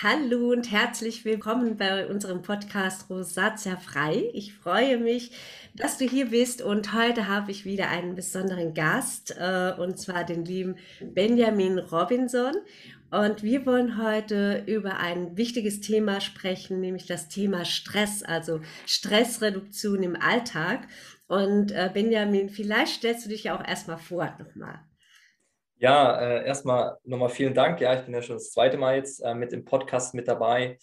Hallo und herzlich willkommen bei unserem Podcast Rosatia frei. Ich freue mich, dass du hier bist und heute habe ich wieder einen besonderen Gast äh, und zwar den lieben Benjamin Robinson. Und wir wollen heute über ein wichtiges Thema sprechen, nämlich das Thema Stress, also Stressreduktion im Alltag. Und äh, Benjamin, vielleicht stellst du dich ja auch erstmal vor nochmal. Ja, äh, erstmal nochmal vielen Dank. Ja, ich bin ja schon das zweite Mal jetzt äh, mit im Podcast mit dabei.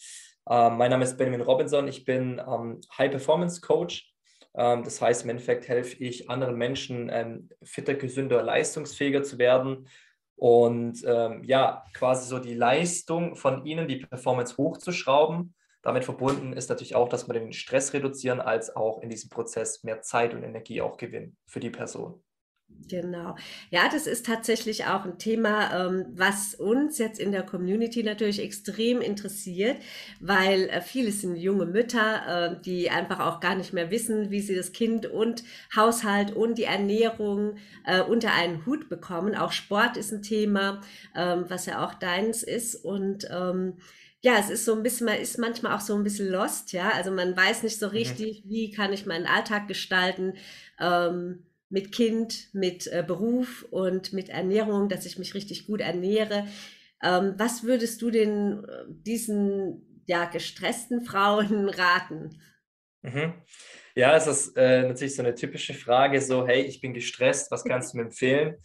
Äh, mein Name ist Benjamin Robinson. Ich bin ähm, High Performance Coach. Ähm, das heißt, im Endeffekt helfe ich anderen Menschen, ähm, fitter, gesünder, leistungsfähiger zu werden und ähm, ja, quasi so die Leistung von ihnen, die Performance hochzuschrauben. Damit verbunden ist natürlich auch, dass wir den Stress reduzieren, als auch in diesem Prozess mehr Zeit und Energie auch gewinnen für die Person. Genau. Ja, das ist tatsächlich auch ein Thema, ähm, was uns jetzt in der Community natürlich extrem interessiert, weil äh, viele sind junge Mütter, äh, die einfach auch gar nicht mehr wissen, wie sie das Kind und Haushalt und die Ernährung äh, unter einen Hut bekommen. Auch Sport ist ein Thema, ähm, was ja auch deins ist und ähm, ja, es ist so ein bisschen, man ist manchmal auch so ein bisschen lost, ja. Also man weiß nicht so mhm. richtig, mhm. wie kann ich meinen Alltag gestalten. Ähm, mit Kind, mit äh, Beruf und mit Ernährung, dass ich mich richtig gut ernähre. Ähm, was würdest du den äh, diesen ja gestressten Frauen raten? Mhm. Ja, es ist äh, natürlich so eine typische Frage, so hey, ich bin gestresst, was kannst du mir empfehlen?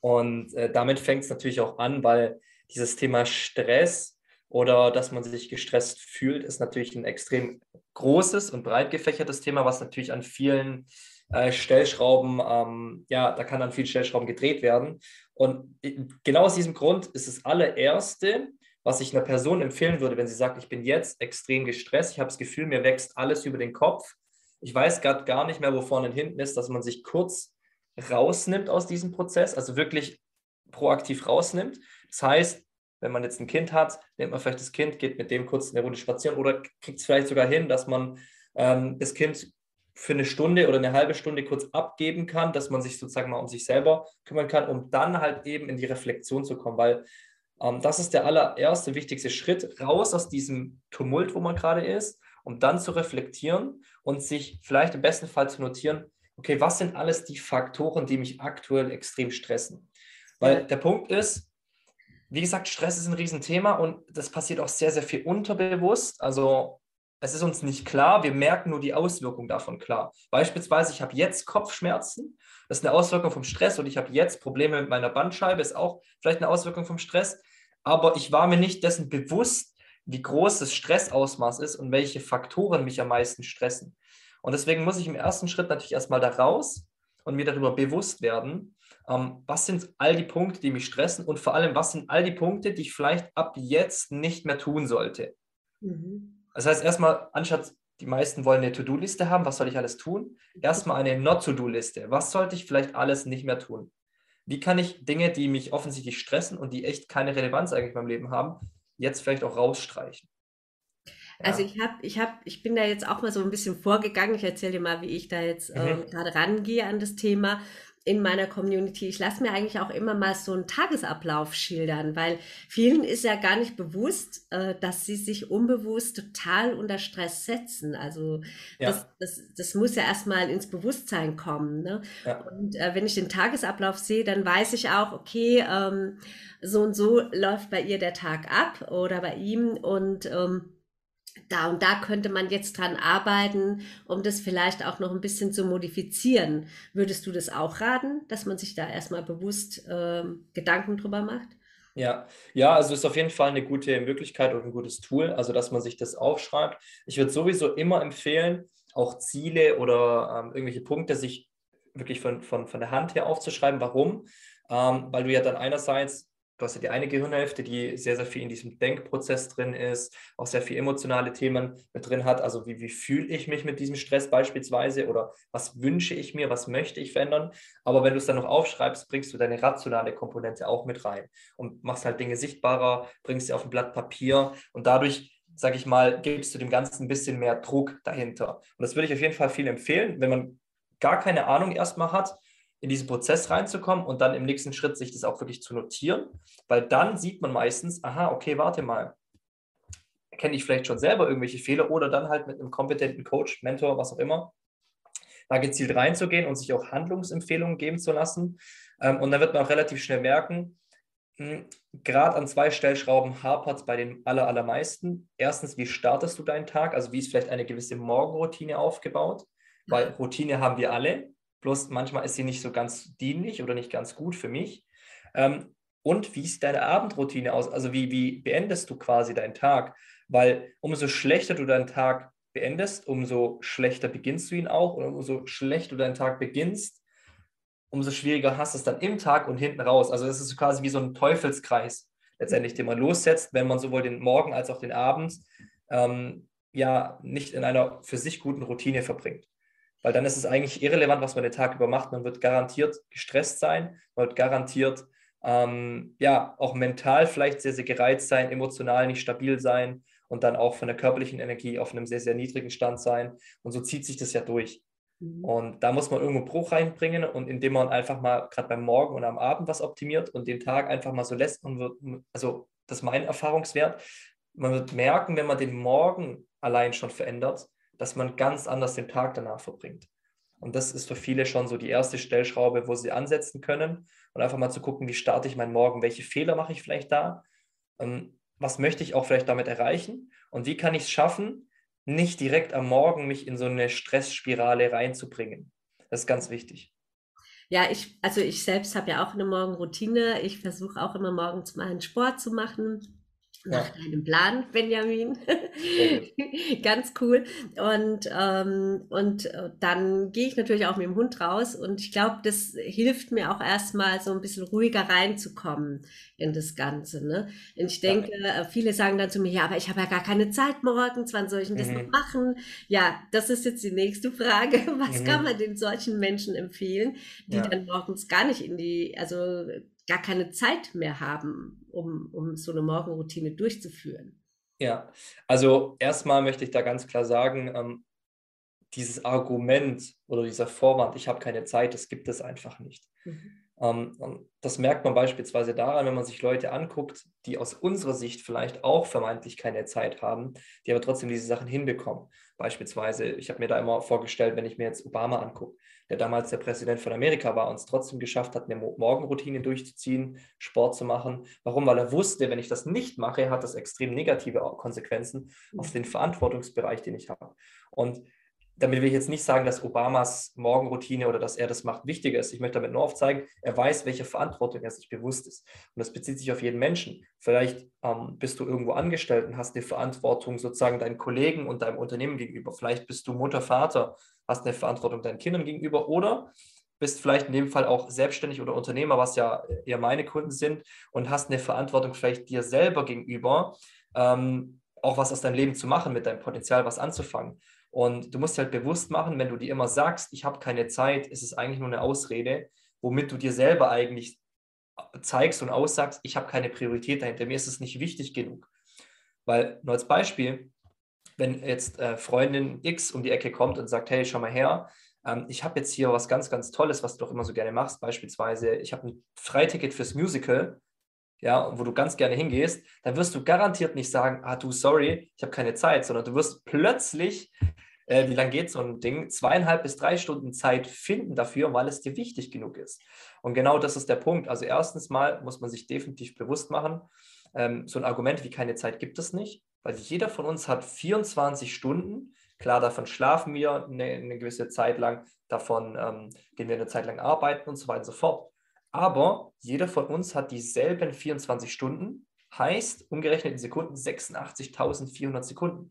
Und äh, damit fängt es natürlich auch an, weil dieses Thema Stress oder dass man sich gestresst fühlt, ist natürlich ein extrem großes und breit gefächertes Thema, was natürlich an vielen äh, Stellschrauben, ähm, ja, da kann dann viel Stellschrauben gedreht werden. Und genau aus diesem Grund ist das allererste, was ich einer Person empfehlen würde, wenn sie sagt, ich bin jetzt extrem gestresst, ich habe das Gefühl, mir wächst alles über den Kopf, ich weiß gerade gar nicht mehr, wo vorne und hinten ist, dass man sich kurz rausnimmt aus diesem Prozess, also wirklich proaktiv rausnimmt. Das heißt, wenn man jetzt ein Kind hat, nimmt man vielleicht das Kind, geht mit dem kurz eine Runde spazieren oder kriegt es vielleicht sogar hin, dass man ähm, das Kind für eine Stunde oder eine halbe Stunde kurz abgeben kann, dass man sich sozusagen mal um sich selber kümmern kann, um dann halt eben in die Reflexion zu kommen, weil ähm, das ist der allererste wichtigste Schritt, raus aus diesem Tumult, wo man gerade ist, um dann zu reflektieren und sich vielleicht im besten Fall zu notieren, okay, was sind alles die Faktoren, die mich aktuell extrem stressen? Weil der Punkt ist, wie gesagt, Stress ist ein Riesenthema und das passiert auch sehr, sehr viel unterbewusst. Also es ist uns nicht klar, wir merken nur die Auswirkung davon klar. Beispielsweise, ich habe jetzt Kopfschmerzen, das ist eine Auswirkung vom Stress und ich habe jetzt Probleme mit meiner Bandscheibe, ist auch vielleicht eine Auswirkung vom Stress, aber ich war mir nicht dessen bewusst, wie groß das Stressausmaß ist und welche Faktoren mich am meisten stressen. Und deswegen muss ich im ersten Schritt natürlich erstmal da raus und mir darüber bewusst werden, ähm, was sind all die Punkte, die mich stressen und vor allem, was sind all die Punkte, die ich vielleicht ab jetzt nicht mehr tun sollte. Mhm. Das heißt, erstmal, anstatt die meisten wollen eine To-Do-Liste haben, was soll ich alles tun? Erstmal eine Not-To-Do-Liste. Was sollte ich vielleicht alles nicht mehr tun? Wie kann ich Dinge, die mich offensichtlich stressen und die echt keine Relevanz eigentlich in meinem Leben haben, jetzt vielleicht auch rausstreichen? Also ich habe, ich habe, ich bin da jetzt auch mal so ein bisschen vorgegangen. Ich erzähle dir mal, wie ich da jetzt mhm. äh, gerade rangehe an das Thema in meiner Community. Ich lasse mir eigentlich auch immer mal so einen Tagesablauf schildern, weil vielen ist ja gar nicht bewusst, äh, dass sie sich unbewusst total unter Stress setzen. Also ja. das, das, das muss ja erstmal ins Bewusstsein kommen. Ne? Ja. Und äh, wenn ich den Tagesablauf sehe, dann weiß ich auch, okay, ähm, so und so läuft bei ihr der Tag ab oder bei ihm und ähm, da und da könnte man jetzt dran arbeiten, um das vielleicht auch noch ein bisschen zu modifizieren. Würdest du das auch raten, dass man sich da erstmal bewusst äh, Gedanken drüber macht? Ja, ja, also ist auf jeden Fall eine gute Möglichkeit und ein gutes Tool, also dass man sich das aufschreibt. Ich würde sowieso immer empfehlen, auch Ziele oder ähm, irgendwelche Punkte sich wirklich von, von, von der Hand her aufzuschreiben. Warum? Ähm, weil du ja dann einerseits du hast ja die eine Gehirnhälfte, die sehr, sehr viel in diesem Denkprozess drin ist, auch sehr viel emotionale Themen mit drin hat. Also wie, wie fühle ich mich mit diesem Stress beispielsweise oder was wünsche ich mir, was möchte ich verändern. Aber wenn du es dann noch aufschreibst, bringst du deine rationale Komponente auch mit rein und machst halt Dinge sichtbarer, bringst sie auf ein Blatt Papier und dadurch sage ich mal, gibst du dem Ganzen ein bisschen mehr Druck dahinter. Und das würde ich auf jeden Fall viel empfehlen, wenn man gar keine Ahnung erstmal hat, in diesen Prozess reinzukommen und dann im nächsten Schritt sich das auch wirklich zu notieren, weil dann sieht man meistens, aha, okay, warte mal, kenne ich vielleicht schon selber irgendwelche Fehler oder dann halt mit einem kompetenten Coach, Mentor, was auch immer, da gezielt reinzugehen und sich auch Handlungsempfehlungen geben zu lassen. Ähm, und dann wird man auch relativ schnell merken, hm, gerade an zwei Stellschrauben hapert es bei den aller, allermeisten. Erstens, wie startest du deinen Tag? Also wie ist vielleicht eine gewisse Morgenroutine aufgebaut? Weil Routine haben wir alle, bloß manchmal ist sie nicht so ganz dienlich oder nicht ganz gut für mich. Ähm, und wie sieht deine Abendroutine aus? Also wie, wie beendest du quasi deinen Tag? Weil umso schlechter du deinen Tag beendest, umso schlechter beginnst du ihn auch. Und umso schlechter du deinen Tag beginnst, umso schwieriger hast du es dann im Tag und hinten raus. Also es ist quasi wie so ein Teufelskreis letztendlich, den man lossetzt, wenn man sowohl den Morgen als auch den Abend ähm, ja nicht in einer für sich guten Routine verbringt. Weil dann ist es eigentlich irrelevant, was man den Tag über macht. Man wird garantiert gestresst sein, man wird garantiert ähm, ja auch mental vielleicht sehr, sehr gereizt sein, emotional nicht stabil sein und dann auch von der körperlichen Energie auf einem sehr, sehr niedrigen Stand sein. Und so zieht sich das ja durch. Mhm. Und da muss man irgendwo Bruch reinbringen und indem man einfach mal gerade beim Morgen und am Abend was optimiert und den Tag einfach mal so lässt, man wird, also das ist mein Erfahrungswert, man wird merken, wenn man den Morgen allein schon verändert, dass man ganz anders den Tag danach verbringt. Und das ist für viele schon so die erste Stellschraube, wo sie ansetzen können und einfach mal zu gucken, wie starte ich meinen Morgen, welche Fehler mache ich vielleicht da, ähm, was möchte ich auch vielleicht damit erreichen und wie kann ich es schaffen, nicht direkt am Morgen mich in so eine Stressspirale reinzubringen. Das ist ganz wichtig. Ja, ich, also ich selbst habe ja auch eine Morgenroutine. Ich versuche auch immer morgens mal einen Sport zu machen nach deinem Plan, Benjamin. Ganz cool. Und, ähm, und äh, dann gehe ich natürlich auch mit dem Hund raus und ich glaube, das hilft mir auch erstmal so ein bisschen ruhiger reinzukommen in das Ganze. Ne? Und ich denke, ja. Äh, viele sagen dann zu mir, ja, aber ich habe ja gar keine Zeit morgens, wann soll ich denn das mhm. noch machen? Ja, das ist jetzt die nächste Frage. Was mhm. kann man den solchen Menschen empfehlen, die ja. dann morgens gar nicht in die, also gar keine Zeit mehr haben, um, um so eine Morgenroutine durchzuführen. Ja, also erstmal möchte ich da ganz klar sagen, ähm, dieses Argument oder dieser Vorwand, ich habe keine Zeit, das gibt es einfach nicht. Mhm. Ähm, das merkt man beispielsweise daran, wenn man sich Leute anguckt, die aus unserer Sicht vielleicht auch vermeintlich keine Zeit haben, die aber trotzdem diese Sachen hinbekommen. Beispielsweise, ich habe mir da immer vorgestellt, wenn ich mir jetzt Obama angucke, der damals der Präsident von Amerika war und es trotzdem geschafft hat, eine Morgenroutine durchzuziehen, Sport zu machen. Warum? Weil er wusste, wenn ich das nicht mache, hat das extrem negative Konsequenzen auf den Verantwortungsbereich, den ich habe. Und damit will ich jetzt nicht sagen, dass Obamas Morgenroutine oder dass er das macht wichtiger ist. Ich möchte damit nur aufzeigen, er weiß, welche Verantwortung er sich bewusst ist. Und das bezieht sich auf jeden Menschen. Vielleicht ähm, bist du irgendwo angestellt und hast eine Verantwortung sozusagen deinen Kollegen und deinem Unternehmen gegenüber. Vielleicht bist du Mutter, Vater, hast eine Verantwortung deinen Kindern gegenüber oder bist vielleicht in dem Fall auch selbstständig oder Unternehmer, was ja eher meine Kunden sind, und hast eine Verantwortung vielleicht dir selber gegenüber, ähm, auch was aus deinem Leben zu machen, mit deinem Potenzial was anzufangen. Und du musst halt bewusst machen, wenn du dir immer sagst, ich habe keine Zeit, ist es eigentlich nur eine Ausrede, womit du dir selber eigentlich zeigst und aussagst, ich habe keine Priorität dahinter, mir ist es nicht wichtig genug. Weil, nur als Beispiel, wenn jetzt äh, Freundin X um die Ecke kommt und sagt, hey, schau mal her, ähm, ich habe jetzt hier was ganz, ganz Tolles, was du doch immer so gerne machst, beispielsweise, ich habe ein Freiticket fürs Musical, ja, wo du ganz gerne hingehst, dann wirst du garantiert nicht sagen, ah du, sorry, ich habe keine Zeit, sondern du wirst plötzlich äh, wie lange geht so ein Ding, zweieinhalb bis drei Stunden Zeit finden dafür, weil es dir wichtig genug ist. Und genau das ist der Punkt. Also erstens mal muss man sich definitiv bewusst machen, ähm, so ein Argument wie keine Zeit gibt es nicht, weil jeder von uns hat 24 Stunden. Klar, davon schlafen wir eine, eine gewisse Zeit lang, davon ähm, gehen wir eine Zeit lang arbeiten und so weiter und so fort. Aber jeder von uns hat dieselben 24 Stunden, heißt umgerechnet in Sekunden 86.400 Sekunden.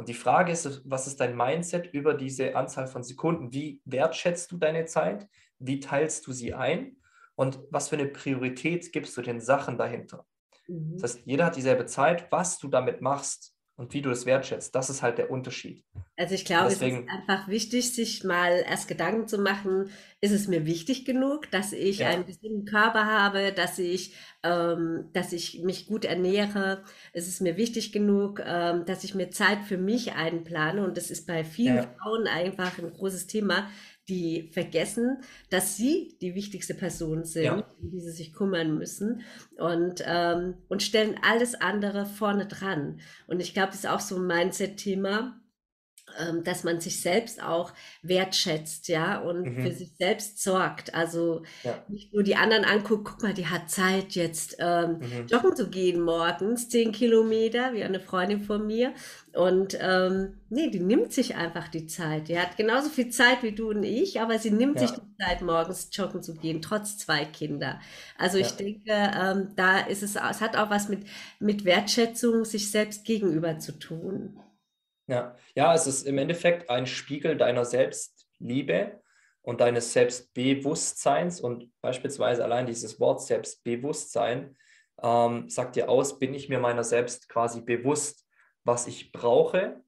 Und die Frage ist, was ist dein Mindset über diese Anzahl von Sekunden? Wie wertschätzt du deine Zeit? Wie teilst du sie ein? Und was für eine Priorität gibst du den Sachen dahinter? Mhm. Das heißt, jeder hat dieselbe Zeit. Was du damit machst, und wie du es wertschätzt. Das ist halt der Unterschied. Also ich glaube, Deswegen, es ist einfach wichtig, sich mal erst Gedanken zu machen, ist es mir wichtig genug, dass ich ja. einen gesunden Körper habe, dass ich, ähm, dass ich mich gut ernähre, ist es mir wichtig genug, ähm, dass ich mir Zeit für mich einplane und das ist bei vielen ja. Frauen einfach ein großes Thema, die vergessen, dass sie die wichtigste Person sind, ja. um die sie sich kümmern müssen und, ähm, und stellen alles andere vorne dran. Und ich glaube, das ist auch so ein Mindset-Thema dass man sich selbst auch wertschätzt, ja, und mhm. für sich selbst sorgt. Also ja. nicht nur die anderen anguckt, guck mal, die hat Zeit, jetzt ähm, mhm. joggen zu gehen morgens, zehn Kilometer, wie eine Freundin von mir. Und ähm, nee, die nimmt sich einfach die Zeit. Die hat genauso viel Zeit wie du und ich, aber sie nimmt ja. sich die Zeit, morgens joggen zu gehen, trotz zwei Kinder. Also ja. ich denke, ähm, da ist es, es hat auch was mit, mit Wertschätzung sich selbst gegenüber zu tun. Ja. ja, es ist im Endeffekt ein Spiegel deiner Selbstliebe und deines Selbstbewusstseins. Und beispielsweise allein dieses Wort Selbstbewusstsein ähm, sagt dir aus, bin ich mir meiner selbst quasi bewusst, was ich brauche,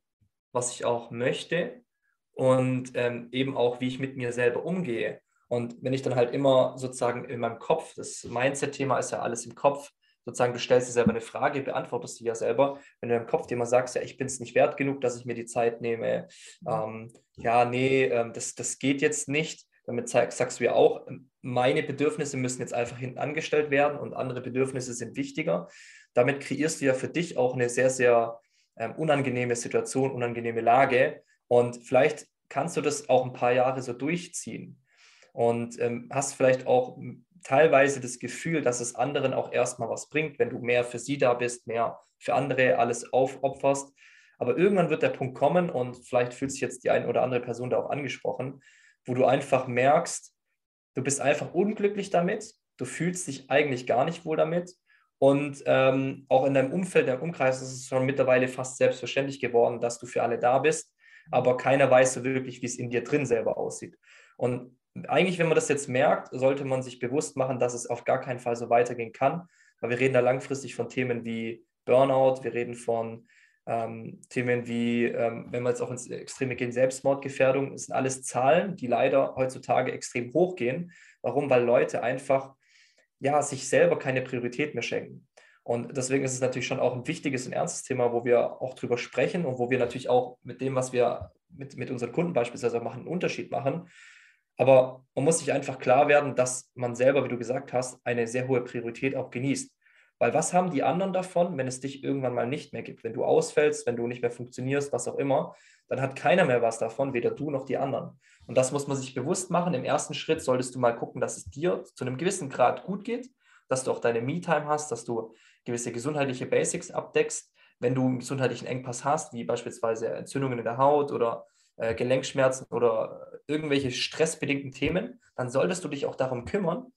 was ich auch möchte und ähm, eben auch, wie ich mit mir selber umgehe. Und wenn ich dann halt immer sozusagen in meinem Kopf, das Mindset-Thema ist ja alles im Kopf, sozusagen, du stellst dir selber eine Frage, beantwortest sie ja selber. Wenn du im Kopf dir immer sagst, ja, ich bin es nicht wert genug, dass ich mir die Zeit nehme, mhm. ähm, ja, nee, ähm, das, das geht jetzt nicht. Damit sagst du ja auch, meine Bedürfnisse müssen jetzt einfach hinten angestellt werden und andere Bedürfnisse sind wichtiger. Damit kreierst du ja für dich auch eine sehr, sehr ähm, unangenehme Situation, unangenehme Lage. Und vielleicht kannst du das auch ein paar Jahre so durchziehen und ähm, hast vielleicht auch teilweise das Gefühl, dass es anderen auch erstmal was bringt, wenn du mehr für sie da bist, mehr für andere alles aufopferst. Aber irgendwann wird der Punkt kommen und vielleicht fühlt sich jetzt die eine oder andere Person da auch angesprochen, wo du einfach merkst, du bist einfach unglücklich damit, du fühlst dich eigentlich gar nicht wohl damit. Und ähm, auch in deinem Umfeld, in deinem Umkreis ist es schon mittlerweile fast selbstverständlich geworden, dass du für alle da bist, aber keiner weiß so wirklich, wie es in dir drin selber aussieht. Und eigentlich, wenn man das jetzt merkt, sollte man sich bewusst machen, dass es auf gar keinen Fall so weitergehen kann, weil wir reden da langfristig von Themen wie Burnout, wir reden von ähm, Themen wie, ähm, wenn wir jetzt auch ins Extreme gehen, Selbstmordgefährdung, das sind alles Zahlen, die leider heutzutage extrem hoch gehen. Warum? Weil Leute einfach ja, sich selber keine Priorität mehr schenken. Und deswegen ist es natürlich schon auch ein wichtiges und ernstes Thema, wo wir auch drüber sprechen und wo wir natürlich auch mit dem, was wir mit, mit unseren Kunden beispielsweise machen, einen Unterschied machen. Aber man muss sich einfach klar werden, dass man selber, wie du gesagt hast, eine sehr hohe Priorität auch genießt. Weil was haben die anderen davon, wenn es dich irgendwann mal nicht mehr gibt? Wenn du ausfällst, wenn du nicht mehr funktionierst, was auch immer, dann hat keiner mehr was davon, weder du noch die anderen. Und das muss man sich bewusst machen. Im ersten Schritt solltest du mal gucken, dass es dir zu einem gewissen Grad gut geht, dass du auch deine Me-Time hast, dass du gewisse gesundheitliche Basics abdeckst. Wenn du einen gesundheitlichen Engpass hast, wie beispielsweise Entzündungen in der Haut oder äh, Gelenkschmerzen oder irgendwelche stressbedingten Themen, dann solltest du dich auch darum kümmern,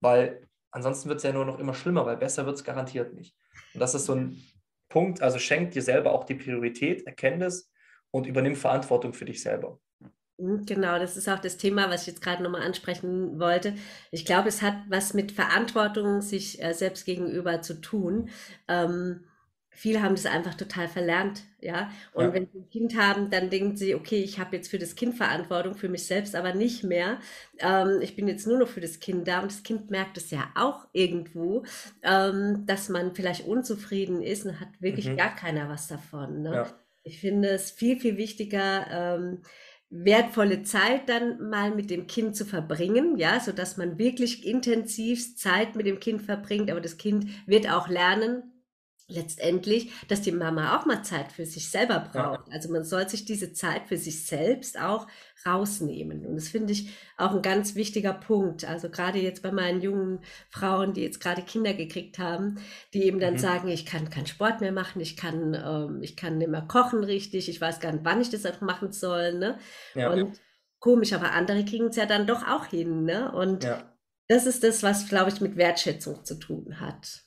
weil ansonsten wird es ja nur noch immer schlimmer, weil besser wird es garantiert nicht. Und das ist so ein Punkt, also schenk dir selber auch die Priorität, erkenn das und übernimm Verantwortung für dich selber. Hm, genau, das ist auch das Thema, was ich jetzt gerade nochmal ansprechen wollte. Ich glaube, es hat was mit Verantwortung sich äh, selbst gegenüber zu tun. Ähm, viele haben das einfach total verlernt, ja. Und ja. wenn sie ein Kind haben, dann denken sie, okay, ich habe jetzt für das Kind Verantwortung, für mich selbst aber nicht mehr. Ähm, ich bin jetzt nur noch für das Kind da und das Kind merkt es ja auch irgendwo, ähm, dass man vielleicht unzufrieden ist und hat wirklich mhm. gar keiner was davon. Ne? Ja. Ich finde es viel, viel wichtiger, ähm, wertvolle Zeit dann mal mit dem Kind zu verbringen, ja, so dass man wirklich intensiv Zeit mit dem Kind verbringt, aber das Kind wird auch lernen, letztendlich, dass die Mama auch mal Zeit für sich selber braucht. Ja. Also man soll sich diese Zeit für sich selbst auch rausnehmen. Und das finde ich auch ein ganz wichtiger Punkt. Also gerade jetzt bei meinen jungen Frauen, die jetzt gerade Kinder gekriegt haben, die eben dann mhm. sagen, ich kann keinen Sport mehr machen, ich kann, ähm, ich kann nicht mehr kochen richtig, ich weiß gar nicht, wann ich das einfach machen soll. Ne? Ja, Und ja. komisch, aber andere kriegen es ja dann doch auch hin. Ne? Und das ist das, was, glaube ich, mit Wertschätzung zu tun hat.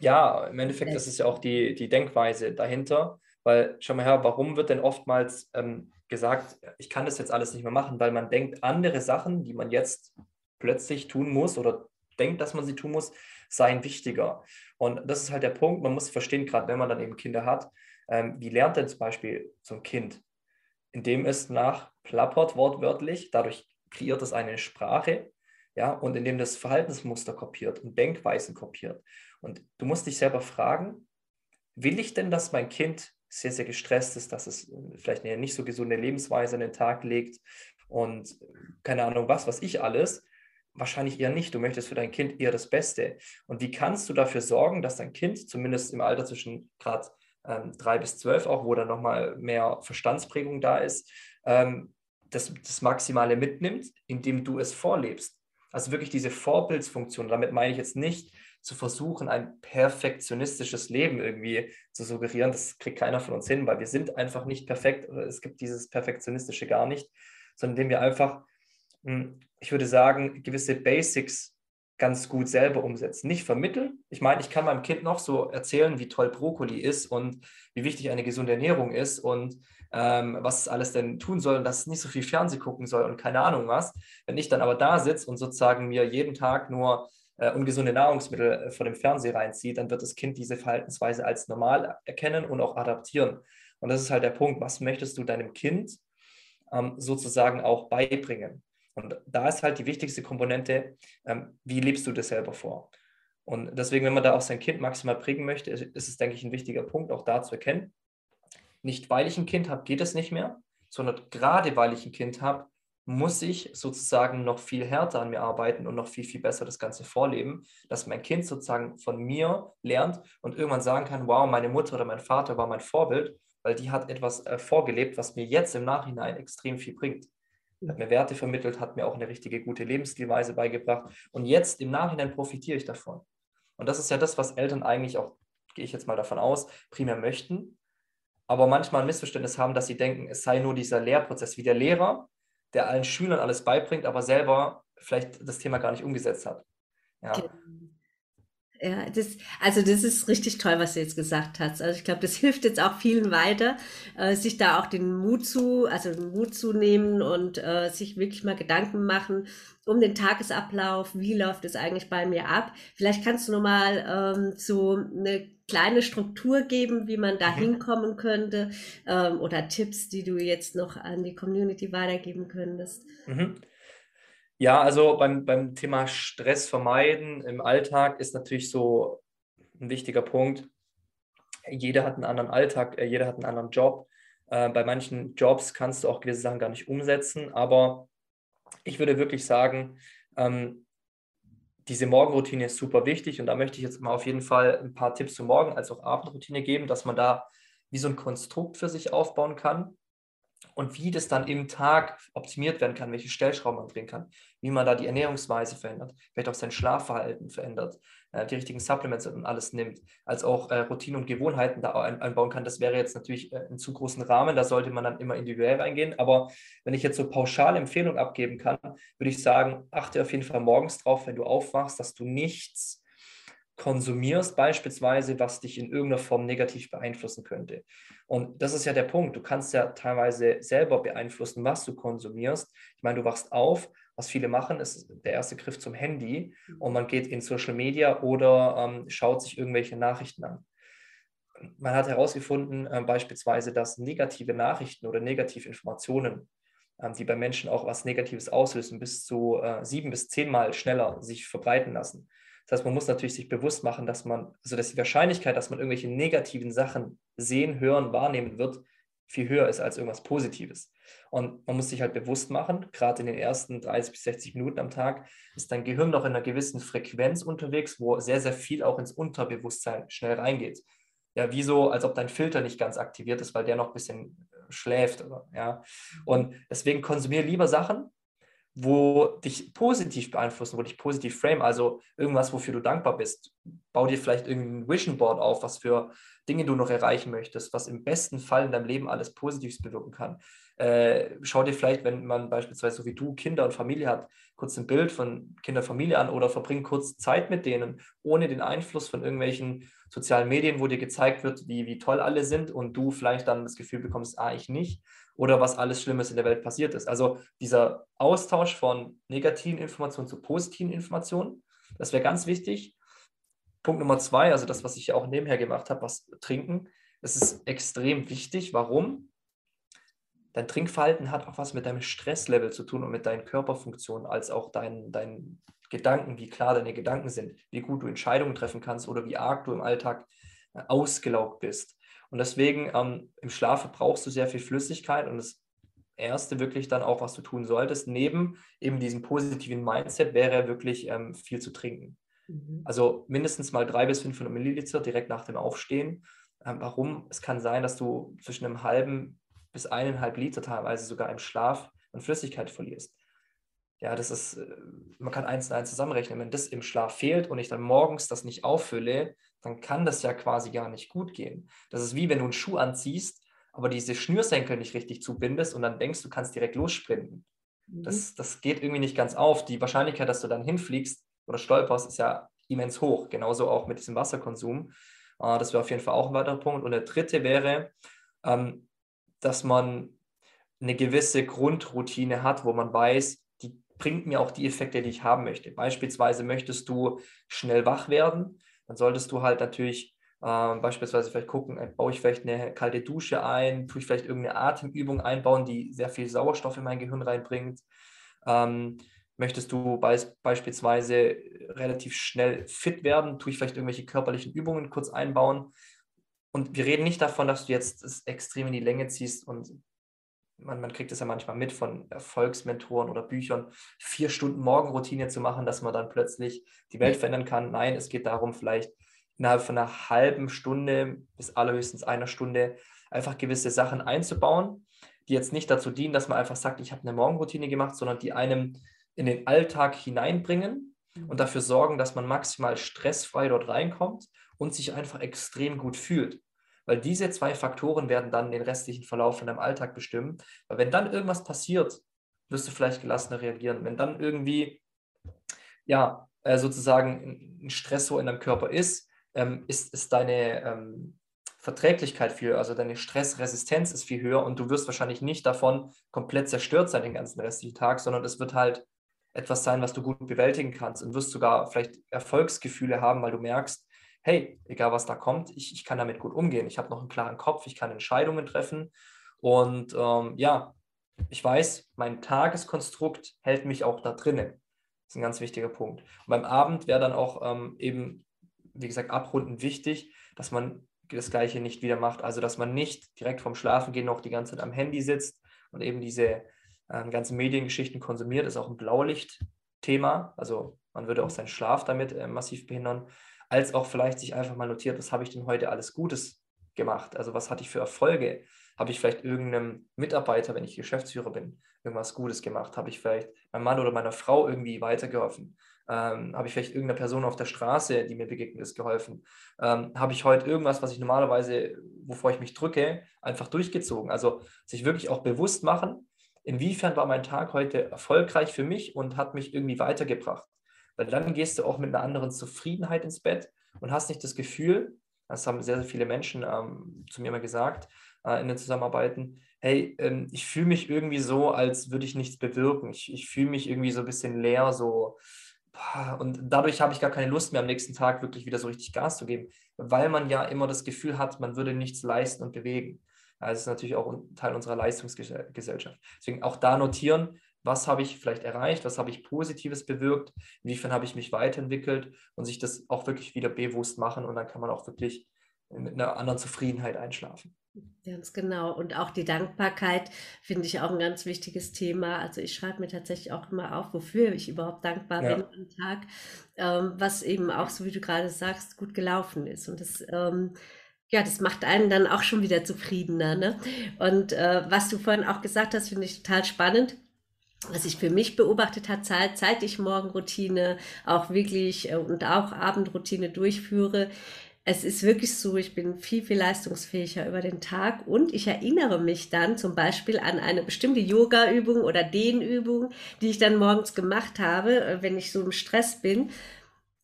Ja, im Endeffekt ist es ja auch die, die Denkweise dahinter, weil schau mal her, warum wird denn oftmals ähm, gesagt, ich kann das jetzt alles nicht mehr machen, weil man denkt, andere Sachen, die man jetzt plötzlich tun muss oder denkt, dass man sie tun muss, seien wichtiger. Und das ist halt der Punkt, man muss verstehen, gerade wenn man dann eben Kinder hat, ähm, wie lernt denn zum Beispiel so ein Kind? Indem es nach plappert wortwörtlich, dadurch kreiert es eine Sprache, ja, und indem das Verhaltensmuster kopiert und Denkweisen kopiert. Und du musst dich selber fragen, will ich denn, dass mein Kind sehr, sehr gestresst ist, dass es vielleicht eine nicht so gesunde Lebensweise an den Tag legt und keine Ahnung was, was ich alles. Wahrscheinlich eher nicht. Du möchtest für dein Kind eher das Beste. Und wie kannst du dafür sorgen, dass dein Kind zumindest im Alter zwischen gerade ähm, drei bis zwölf auch, wo dann nochmal mehr Verstandsprägung da ist, ähm, das, das Maximale mitnimmt, indem du es vorlebst. Also wirklich diese Vorbildsfunktion. Damit meine ich jetzt nicht zu versuchen, ein perfektionistisches Leben irgendwie zu suggerieren. Das kriegt keiner von uns hin, weil wir sind einfach nicht perfekt. Es gibt dieses Perfektionistische gar nicht, sondern indem wir einfach, hm, ich würde sagen, gewisse Basics ganz gut selber umsetzen. Nicht vermitteln. Ich meine, ich kann meinem Kind noch so erzählen, wie toll Brokkoli ist und wie wichtig eine gesunde Ernährung ist und ähm, was es alles denn tun soll und dass es nicht so viel Fernsehen gucken soll und keine Ahnung was. Wenn ich dann aber da sitze und sozusagen mir jeden Tag nur äh, ungesunde Nahrungsmittel äh, vor dem Fernseher reinziehe, dann wird das Kind diese Verhaltensweise als normal erkennen und auch adaptieren. Und das ist halt der Punkt, was möchtest du deinem Kind ähm, sozusagen auch beibringen? Und da ist halt die wichtigste Komponente, ähm, wie lebst du das selber vor? Und deswegen, wenn man da auch sein Kind maximal prägen möchte, ist es, denke ich, ein wichtiger Punkt, auch da zu erkennen. Nicht weil ich ein Kind habe, geht es nicht mehr, sondern gerade weil ich ein Kind habe, muss ich sozusagen noch viel härter an mir arbeiten und noch viel, viel besser das Ganze vorleben, dass mein Kind sozusagen von mir lernt und irgendwann sagen kann, wow, meine Mutter oder mein Vater war mein Vorbild, weil die hat etwas äh, vorgelebt, was mir jetzt im Nachhinein extrem viel bringt hat mir Werte vermittelt, hat mir auch eine richtige gute Lebensstilweise beigebracht. Und jetzt im Nachhinein profitiere ich davon. Und das ist ja das, was Eltern eigentlich auch, gehe ich jetzt mal davon aus, primär möchten. Aber manchmal ein Missverständnis haben, dass sie denken, es sei nur dieser Lehrprozess wie der Lehrer, der allen Schülern alles beibringt, aber selber vielleicht das Thema gar nicht umgesetzt hat. Ja. Ja, das, also das ist richtig toll, was du jetzt gesagt hast. Also ich glaube, das hilft jetzt auch vielen weiter, äh, sich da auch den Mut zu, also den Mut zu nehmen und äh, sich wirklich mal Gedanken machen um den Tagesablauf. Wie läuft es eigentlich bei mir ab? Vielleicht kannst du nochmal ähm, so eine kleine Struktur geben, wie man da mhm. hinkommen könnte ähm, oder Tipps, die du jetzt noch an die Community weitergeben könntest. Mhm. Ja, also beim, beim Thema Stress vermeiden im Alltag ist natürlich so ein wichtiger Punkt. Jeder hat einen anderen Alltag, äh, jeder hat einen anderen Job. Äh, bei manchen Jobs kannst du auch gewisse Sachen gar nicht umsetzen, aber ich würde wirklich sagen, ähm, diese Morgenroutine ist super wichtig und da möchte ich jetzt mal auf jeden Fall ein paar Tipps zur Morgen- als auch Abendroutine geben, dass man da wie so ein Konstrukt für sich aufbauen kann und wie das dann im Tag optimiert werden kann, welche Stellschrauben man drehen kann, wie man da die Ernährungsweise verändert, vielleicht auch sein Schlafverhalten verändert, äh, die richtigen Supplements und alles nimmt, als auch äh, Routinen und Gewohnheiten da ein, einbauen kann. Das wäre jetzt natürlich äh, in zu großen Rahmen, da sollte man dann immer individuell reingehen. Aber wenn ich jetzt so pauschal Empfehlungen abgeben kann, würde ich sagen, achte auf jeden Fall morgens drauf, wenn du aufwachst, dass du nichts konsumierst beispielsweise, was dich in irgendeiner Form negativ beeinflussen könnte. Und das ist ja der Punkt. Du kannst ja teilweise selber beeinflussen, was du konsumierst. Ich meine, du wachst auf. Was viele machen, ist der erste Griff zum Handy und man geht in Social Media oder ähm, schaut sich irgendwelche Nachrichten an. Man hat herausgefunden, äh, beispielsweise, dass negative Nachrichten oder negative Informationen, äh, die bei Menschen auch was Negatives auslösen, bis zu äh, sieben bis zehnmal schneller sich verbreiten lassen. Das heißt, man muss natürlich sich bewusst machen, dass man, also dass die Wahrscheinlichkeit, dass man irgendwelche negativen Sachen sehen, hören, wahrnehmen wird, viel höher ist als irgendwas Positives. Und man muss sich halt bewusst machen, gerade in den ersten 30 bis 60 Minuten am Tag ist dein Gehirn noch in einer gewissen Frequenz unterwegs, wo sehr, sehr viel auch ins Unterbewusstsein schnell reingeht. Ja, wie so, als ob dein Filter nicht ganz aktiviert ist, weil der noch ein bisschen äh, schläft. Oder, ja. Und deswegen konsumiere lieber Sachen, wo dich positiv beeinflussen, wo dich positiv frame, also irgendwas, wofür du dankbar bist. Bau dir vielleicht irgendein Vision Board auf, was für Dinge du noch erreichen möchtest, was im besten Fall in deinem Leben alles Positives bewirken kann. Äh, schau dir vielleicht, wenn man beispielsweise so wie du Kinder und Familie hat, kurz ein Bild von Kinder und Familie an oder verbring kurz Zeit mit denen, ohne den Einfluss von irgendwelchen sozialen Medien, wo dir gezeigt wird, wie, wie toll alle sind und du vielleicht dann das Gefühl bekommst, ah, ich nicht, oder was alles Schlimmes in der Welt passiert ist. Also dieser Austausch von negativen Informationen zu positiven Informationen, das wäre ganz wichtig. Punkt Nummer zwei, also das, was ich ja auch nebenher gemacht habe, was trinken, das ist extrem wichtig. Warum? Dein Trinkverhalten hat auch was mit deinem Stresslevel zu tun und mit deinen Körperfunktionen, als auch deinen, deinen Gedanken, wie klar deine Gedanken sind, wie gut du Entscheidungen treffen kannst oder wie arg du im Alltag äh, ausgelaugt bist. Und deswegen ähm, im Schlaf brauchst du sehr viel Flüssigkeit und es Erste wirklich dann auch, was du tun solltest. Neben eben diesem positiven Mindset wäre wirklich ähm, viel zu trinken. Mhm. Also mindestens mal drei bis 500 Milliliter direkt nach dem Aufstehen. Ähm, warum? Es kann sein, dass du zwischen einem halben bis eineinhalb Liter teilweise sogar im Schlaf an Flüssigkeit verlierst. Ja, das ist, äh, man kann eins und eins zusammenrechnen. Wenn das im Schlaf fehlt und ich dann morgens das nicht auffülle, dann kann das ja quasi gar nicht gut gehen. Das ist wie wenn du einen Schuh anziehst, aber diese Schnürsenkel nicht richtig zubindest und dann denkst, du kannst direkt lossprinten. Mhm. Das, das geht irgendwie nicht ganz auf. Die Wahrscheinlichkeit, dass du dann hinfliegst oder stolperst, ist ja immens hoch. Genauso auch mit diesem Wasserkonsum. Äh, das wäre auf jeden Fall auch ein weiterer Punkt. Und der dritte wäre, ähm, dass man eine gewisse Grundroutine hat, wo man weiß, bringt mir auch die Effekte, die ich haben möchte. Beispielsweise möchtest du schnell wach werden, dann solltest du halt natürlich ähm, beispielsweise vielleicht gucken, äh, baue ich vielleicht eine kalte Dusche ein, tue ich vielleicht irgendeine Atemübung einbauen, die sehr viel Sauerstoff in mein Gehirn reinbringt. Ähm, möchtest du be beispielsweise relativ schnell fit werden, tue ich vielleicht irgendwelche körperlichen Übungen kurz einbauen. Und wir reden nicht davon, dass du jetzt es extrem in die Länge ziehst und man, man kriegt es ja manchmal mit von Erfolgsmentoren oder Büchern, vier Stunden Morgenroutine zu machen, dass man dann plötzlich die Welt verändern kann. Nein, es geht darum, vielleicht innerhalb von einer halben Stunde bis allerhöchstens einer Stunde einfach gewisse Sachen einzubauen, die jetzt nicht dazu dienen, dass man einfach sagt, ich habe eine Morgenroutine gemacht, sondern die einem in den Alltag hineinbringen und mhm. dafür sorgen, dass man maximal stressfrei dort reinkommt und sich einfach extrem gut fühlt. Weil diese zwei Faktoren werden dann den restlichen Verlauf von deinem Alltag bestimmen. Weil wenn dann irgendwas passiert, wirst du vielleicht gelassener reagieren. Wenn dann irgendwie, ja, äh, sozusagen ein Stressor in deinem Körper ist, ähm, ist, ist deine ähm, Verträglichkeit viel, also deine Stressresistenz ist viel höher und du wirst wahrscheinlich nicht davon komplett zerstört sein den ganzen restlichen Tag, sondern es wird halt etwas sein, was du gut bewältigen kannst und wirst sogar vielleicht Erfolgsgefühle haben, weil du merkst, hey, egal was da kommt, ich, ich kann damit gut umgehen. Ich habe noch einen klaren Kopf, ich kann Entscheidungen treffen. Und ähm, ja, ich weiß, mein Tageskonstrukt hält mich auch da drinnen. Das ist ein ganz wichtiger Punkt. Und beim Abend wäre dann auch ähm, eben, wie gesagt, abrunden wichtig, dass man das Gleiche nicht wieder macht. Also, dass man nicht direkt vorm Schlafengehen noch die ganze Zeit am Handy sitzt und eben diese äh, ganzen Mediengeschichten konsumiert. Das ist auch ein Blaulicht-Thema. Also, man würde auch seinen Schlaf damit äh, massiv behindern als auch vielleicht sich einfach mal notiert, was habe ich denn heute alles Gutes gemacht? Also was hatte ich für Erfolge? Habe ich vielleicht irgendeinem Mitarbeiter, wenn ich Geschäftsführer bin, irgendwas Gutes gemacht? Habe ich vielleicht meinem Mann oder meiner Frau irgendwie weitergeholfen? Ähm, habe ich vielleicht irgendeiner Person auf der Straße, die mir begegnet ist, geholfen? Ähm, habe ich heute irgendwas, was ich normalerweise, wovor ich mich drücke, einfach durchgezogen? Also sich wirklich auch bewusst machen, inwiefern war mein Tag heute erfolgreich für mich und hat mich irgendwie weitergebracht. Weil dann gehst du auch mit einer anderen Zufriedenheit ins Bett und hast nicht das Gefühl, das haben sehr, sehr viele Menschen ähm, zu mir mal gesagt äh, in den Zusammenarbeiten, hey, ähm, ich fühle mich irgendwie so, als würde ich nichts bewirken. Ich, ich fühle mich irgendwie so ein bisschen leer, so. Und dadurch habe ich gar keine Lust mehr, am nächsten Tag wirklich wieder so richtig Gas zu geben, weil man ja immer das Gefühl hat, man würde nichts leisten und bewegen. Das ist natürlich auch ein Teil unserer Leistungsgesellschaft. Deswegen auch da notieren, was habe ich vielleicht erreicht, was habe ich Positives bewirkt, inwiefern habe ich mich weiterentwickelt und sich das auch wirklich wieder bewusst machen und dann kann man auch wirklich mit einer anderen Zufriedenheit einschlafen. Ganz genau. Und auch die Dankbarkeit finde ich auch ein ganz wichtiges Thema. Also ich schreibe mir tatsächlich auch immer auf, wofür ich überhaupt dankbar ja. bin am Tag, ähm, was eben auch, so wie du gerade sagst, gut gelaufen ist. Und das ähm, ja, das macht einen dann auch schon wieder zufriedener. Ne? Und äh, was du vorhin auch gesagt hast, finde ich total spannend was ich für mich beobachtet habe, seit ich Morgenroutine auch wirklich äh, und auch Abendroutine durchführe, es ist wirklich so, ich bin viel, viel leistungsfähiger über den Tag und ich erinnere mich dann zum Beispiel an eine bestimmte Yoga-Übung oder Dehnübung, die ich dann morgens gemacht habe, äh, wenn ich so im Stress bin.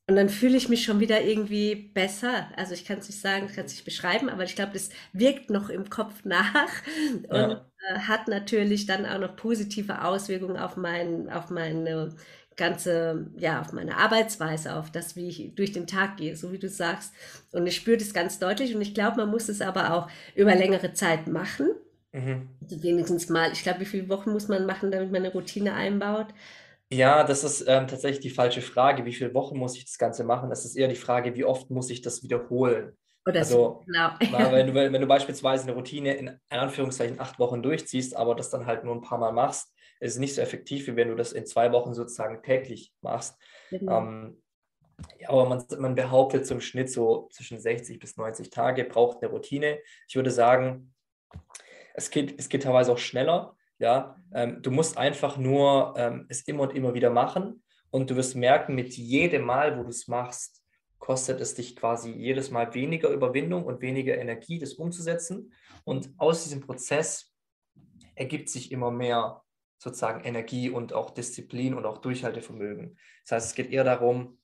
Und dann fühle ich mich schon wieder irgendwie besser. Also ich kann es nicht sagen, ich kann es nicht beschreiben, aber ich glaube, das wirkt noch im Kopf nach und ja. äh, hat natürlich dann auch noch positive Auswirkungen auf, mein, auf meine ganze, ja, auf meine Arbeitsweise, auf das, wie ich durch den Tag gehe, so wie du sagst. Und ich spüre das ganz deutlich und ich glaube, man muss es aber auch über längere Zeit machen. Mhm. Also wenigstens mal, ich glaube, wie viele Wochen muss man machen, damit man eine Routine einbaut? Ja, das ist ähm, tatsächlich die falsche Frage. Wie viele Wochen muss ich das Ganze machen? Es ist eher die Frage, wie oft muss ich das wiederholen? Oder also, so, genau. wenn, du, wenn du beispielsweise eine Routine in Anführungszeichen acht Wochen durchziehst, aber das dann halt nur ein paar Mal machst, ist es nicht so effektiv, wie wenn du das in zwei Wochen sozusagen täglich machst. Genau. Ähm, ja, aber man, man behauptet zum Schnitt so zwischen 60 bis 90 Tage braucht eine Routine. Ich würde sagen, es geht, es geht teilweise auch schneller. Ja, ähm, du musst einfach nur ähm, es immer und immer wieder machen und du wirst merken, mit jedem Mal, wo du es machst, kostet es dich quasi jedes Mal weniger Überwindung und weniger Energie, das umzusetzen. Und aus diesem Prozess ergibt sich immer mehr sozusagen Energie und auch Disziplin und auch Durchhaltevermögen. Das heißt, es geht eher darum,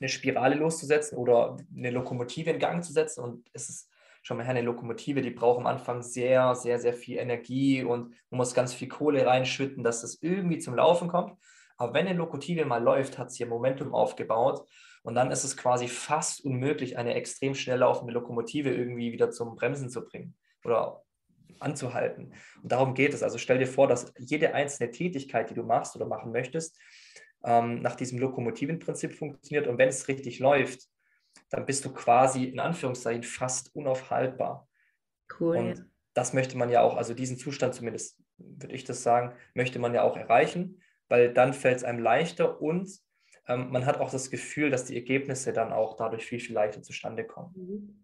eine Spirale loszusetzen oder eine Lokomotive in Gang zu setzen. Und es ist schon mal her, eine Lokomotive, die braucht am Anfang sehr, sehr, sehr viel Energie und man muss ganz viel Kohle reinschütten, dass das irgendwie zum Laufen kommt. Aber wenn eine Lokomotive mal läuft, hat sie ihr Momentum aufgebaut und dann ist es quasi fast unmöglich, eine extrem schnell laufende Lokomotive irgendwie wieder zum Bremsen zu bringen oder anzuhalten. Und darum geht es. Also stell dir vor, dass jede einzelne Tätigkeit, die du machst oder machen möchtest, ähm, nach diesem Lokomotivenprinzip funktioniert. Und wenn es richtig läuft, dann bist du quasi in Anführungszeichen fast unaufhaltbar. Cool. Und das möchte man ja auch, also diesen Zustand zumindest, würde ich das sagen, möchte man ja auch erreichen, weil dann fällt es einem leichter und ähm, man hat auch das Gefühl, dass die Ergebnisse dann auch dadurch viel, viel leichter zustande kommen. Mhm.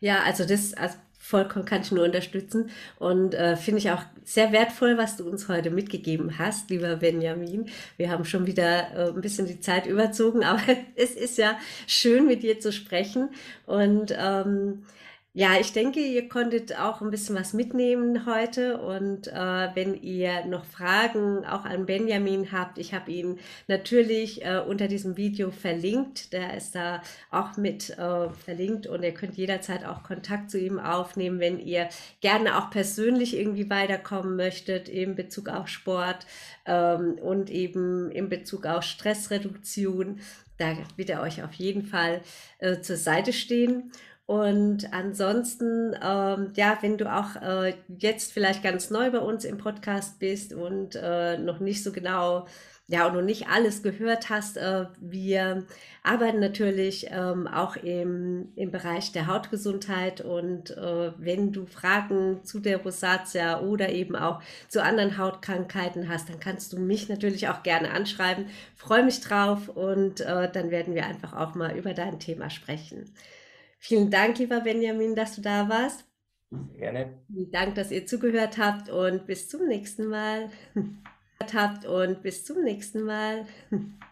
Ja, also das also vollkommen kann ich nur unterstützen und äh, finde ich auch sehr wertvoll, was du uns heute mitgegeben hast, lieber Benjamin. Wir haben schon wieder äh, ein bisschen die Zeit überzogen, aber es ist ja schön, mit dir zu sprechen und ähm, ja, ich denke, ihr konntet auch ein bisschen was mitnehmen heute. Und äh, wenn ihr noch Fragen auch an Benjamin habt, ich habe ihn natürlich äh, unter diesem Video verlinkt. Der ist da auch mit äh, verlinkt und ihr könnt jederzeit auch Kontakt zu ihm aufnehmen, wenn ihr gerne auch persönlich irgendwie weiterkommen möchtet in Bezug auf Sport ähm, und eben in Bezug auf Stressreduktion. Da wird er euch auf jeden Fall äh, zur Seite stehen. Und ansonsten, ähm, ja, wenn du auch äh, jetzt vielleicht ganz neu bei uns im Podcast bist und äh, noch nicht so genau, ja, und noch nicht alles gehört hast, äh, wir arbeiten natürlich ähm, auch im, im Bereich der Hautgesundheit. Und äh, wenn du Fragen zu der Rosatia oder eben auch zu anderen Hautkrankheiten hast, dann kannst du mich natürlich auch gerne anschreiben. Freue mich drauf und äh, dann werden wir einfach auch mal über dein Thema sprechen. Vielen Dank, lieber Benjamin, dass du da warst. Gerne. Vielen Dank, dass ihr zugehört habt und bis zum nächsten Mal. habt und bis zum nächsten Mal.